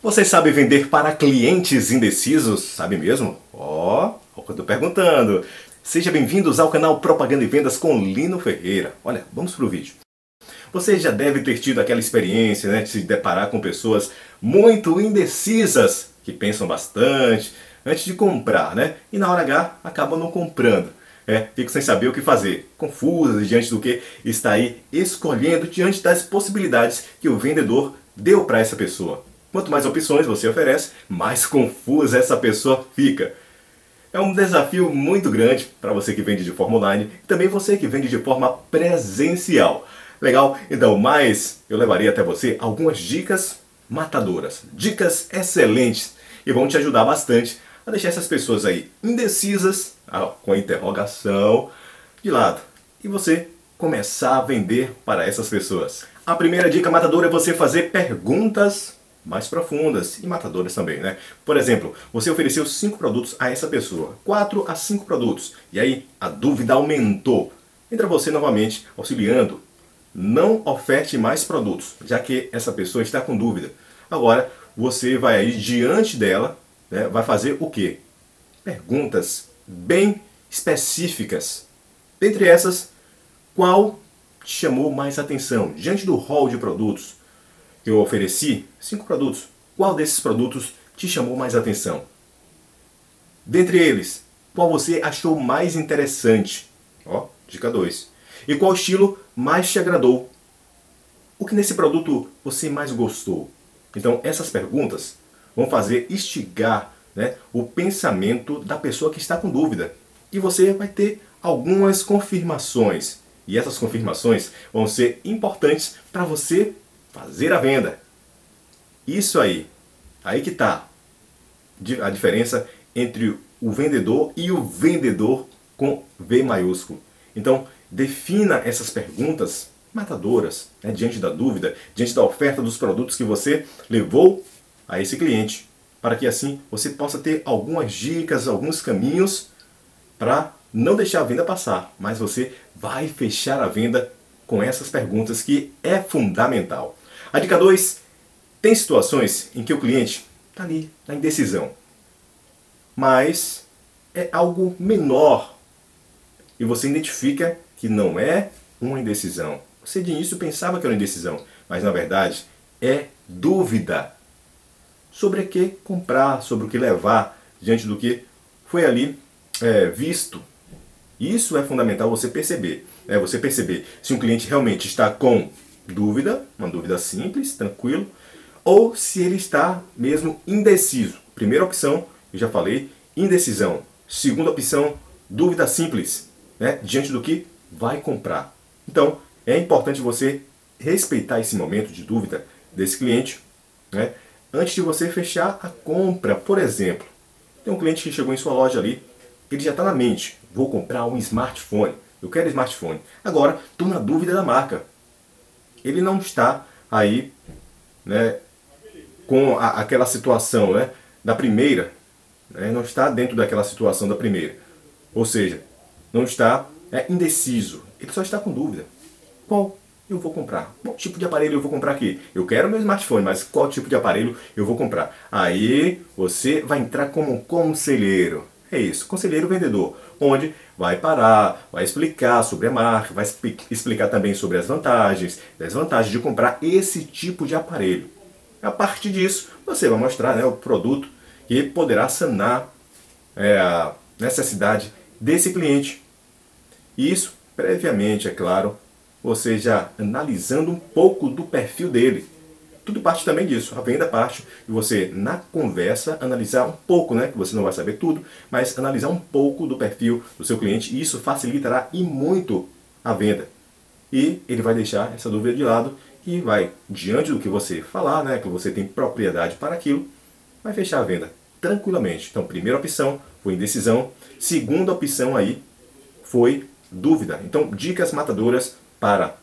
Você sabe vender para clientes indecisos? Sabe mesmo? Ó, oh, eu tô perguntando. Seja bem-vindos ao canal Propaganda e Vendas com Lino Ferreira. Olha, vamos pro vídeo. Você já deve ter tido aquela experiência né, de se deparar com pessoas muito indecisas, que pensam bastante antes de comprar, né? E na hora H acabam não comprando. É, fico sem saber o que fazer, confusas diante do que está aí escolhendo diante das possibilidades que o vendedor deu para essa pessoa. Quanto mais opções você oferece, mais confusa essa pessoa fica. É um desafio muito grande para você que vende de forma online e também você que vende de forma presencial. Legal? Então, mais eu levaria até você algumas dicas matadoras, dicas excelentes e vão te ajudar bastante a deixar essas pessoas aí indecisas, ah, com a interrogação, de lado. E você começar a vender para essas pessoas. A primeira dica matadora é você fazer perguntas mais profundas e matadoras também, né? Por exemplo, você ofereceu cinco produtos a essa pessoa, quatro a cinco produtos, e aí a dúvida aumentou. Entra você novamente auxiliando. Não oferte mais produtos, já que essa pessoa está com dúvida. Agora você vai aí diante dela, né, vai fazer o quê? Perguntas bem específicas. Dentre essas, qual te chamou mais atenção diante do hall de produtos? Eu ofereci, cinco produtos. Qual desses produtos te chamou mais atenção? Dentre eles, qual você achou mais interessante? Ó, dica 2. E qual estilo mais te agradou? O que nesse produto você mais gostou? Então, essas perguntas vão fazer instigar né, o pensamento da pessoa que está com dúvida. E você vai ter algumas confirmações. E essas confirmações vão ser importantes para você fazer a venda. Isso aí, aí que está a diferença entre o vendedor e o vendedor com V maiúsculo. Então, defina essas perguntas matadoras, né, diante da dúvida, diante da oferta dos produtos que você levou a esse cliente, para que assim você possa ter algumas dicas, alguns caminhos para não deixar a venda passar, mas você vai fechar a venda com essas perguntas que é fundamental. A dica 2, tem situações em que o cliente está ali na indecisão, mas é algo menor e você identifica que não é uma indecisão. Você de início pensava que era uma indecisão, mas na verdade é dúvida sobre o que comprar, sobre o que levar diante do que foi ali é, visto. Isso é fundamental você perceber. É você perceber se um cliente realmente está com dúvida, uma dúvida simples, tranquilo, ou se ele está mesmo indeciso. Primeira opção, eu já falei, indecisão. Segunda opção, dúvida simples, né, diante do que vai comprar. Então, é importante você respeitar esse momento de dúvida desse cliente, né, antes de você fechar a compra. Por exemplo, tem um cliente que chegou em sua loja ali, ele já está na mente, vou comprar um smartphone, eu quero smartphone. Agora, estou na dúvida da marca ele não está aí né, com a, aquela situação né, da primeira, né, não está dentro daquela situação da primeira. Ou seja, não está é, indeciso, ele só está com dúvida. Qual eu vou comprar? Qual tipo de aparelho eu vou comprar aqui? Eu quero meu smartphone, mas qual tipo de aparelho eu vou comprar? Aí você vai entrar como conselheiro. É isso, conselheiro vendedor, onde vai parar, vai explicar sobre a marca, vai explicar também sobre as vantagens, desvantagens de comprar esse tipo de aparelho. A partir disso, você vai mostrar né, o produto que poderá sanar é, a necessidade desse cliente. Isso, previamente, é claro, você já analisando um pouco do perfil dele tudo parte também disso. A venda parte de você, na conversa, analisar um pouco, né? Que você não vai saber tudo, mas analisar um pouco do perfil do seu cliente e isso facilitará e muito a venda. E ele vai deixar essa dúvida de lado e vai, diante do que você falar, né? Que você tem propriedade para aquilo, vai fechar a venda tranquilamente. Então, primeira opção foi indecisão. Segunda opção aí foi dúvida. Então, dicas matadoras para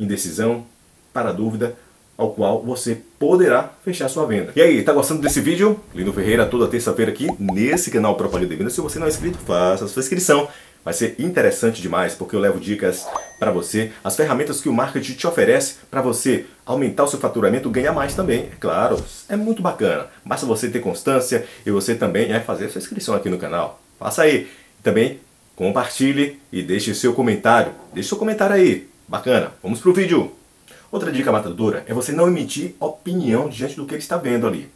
indecisão, para dúvida, ao qual você poderá fechar sua venda. E aí, tá gostando desse vídeo? Lino Ferreira toda terça-feira aqui nesse canal Propaganda de Venda. Se você não é inscrito, faça a sua inscrição. Vai ser interessante demais porque eu levo dicas para você, as ferramentas que o marketing te oferece para você aumentar o seu faturamento, ganhar mais também. É claro, é muito bacana. Basta você ter constância e você também é fazer a sua inscrição aqui no canal. Faça aí. Também compartilhe e deixe seu comentário. Deixe seu comentário aí. Bacana. Vamos pro vídeo. Outra dica matadora é você não emitir opinião diante do que ele está vendo ali.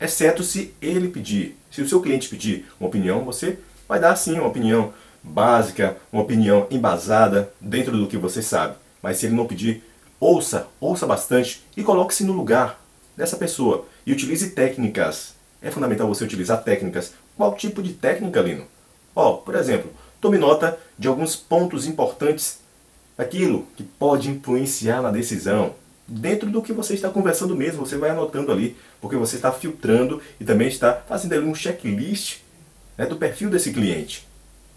Exceto se ele pedir. Se o seu cliente pedir uma opinião, você vai dar sim uma opinião básica, uma opinião embasada dentro do que você sabe. Mas se ele não pedir, ouça, ouça bastante e coloque-se no lugar dessa pessoa e utilize técnicas. É fundamental você utilizar técnicas. Qual tipo de técnica, Lino? Ó, por exemplo, tome nota de alguns pontos importantes aquilo que pode influenciar na decisão. Dentro do que você está conversando mesmo, você vai anotando ali, porque você está filtrando e também está fazendo ali um checklist né, do perfil desse cliente.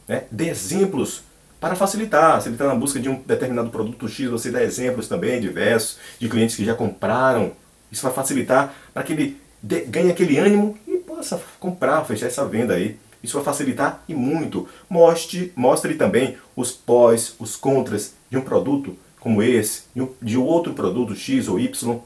Né? Dê exemplos para facilitar. Se ele está na busca de um determinado produto X, você dá exemplos também diversos de clientes que já compraram. Isso vai facilitar para que ele ganhe aquele ânimo e possa comprar, fechar essa venda aí. Isso vai facilitar e muito. Mostre, mostre também os pós, os contras de um produto como esse, de outro produto X ou Y.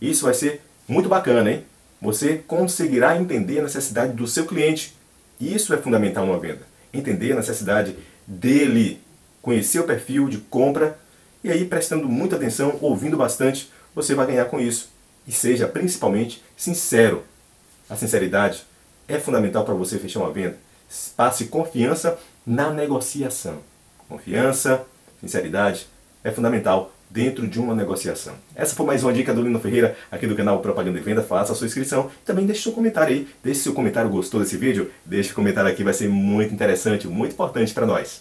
Isso vai ser muito bacana, hein? Você conseguirá entender a necessidade do seu cliente. Isso é fundamental numa venda entender a necessidade dele, conhecer o perfil de compra e aí prestando muita atenção, ouvindo bastante, você vai ganhar com isso. E seja principalmente sincero. A sinceridade é fundamental para você fechar uma venda. Passe confiança na negociação. Confiança, sinceridade é fundamental dentro de uma negociação. Essa foi mais uma dica do Lino Ferreira aqui do canal Propaganda e Venda. Faça a sua inscrição. Também deixe seu comentário aí. Deixe seu comentário, gostou desse vídeo? Deixe o comentário aqui, vai ser muito interessante, muito importante para nós.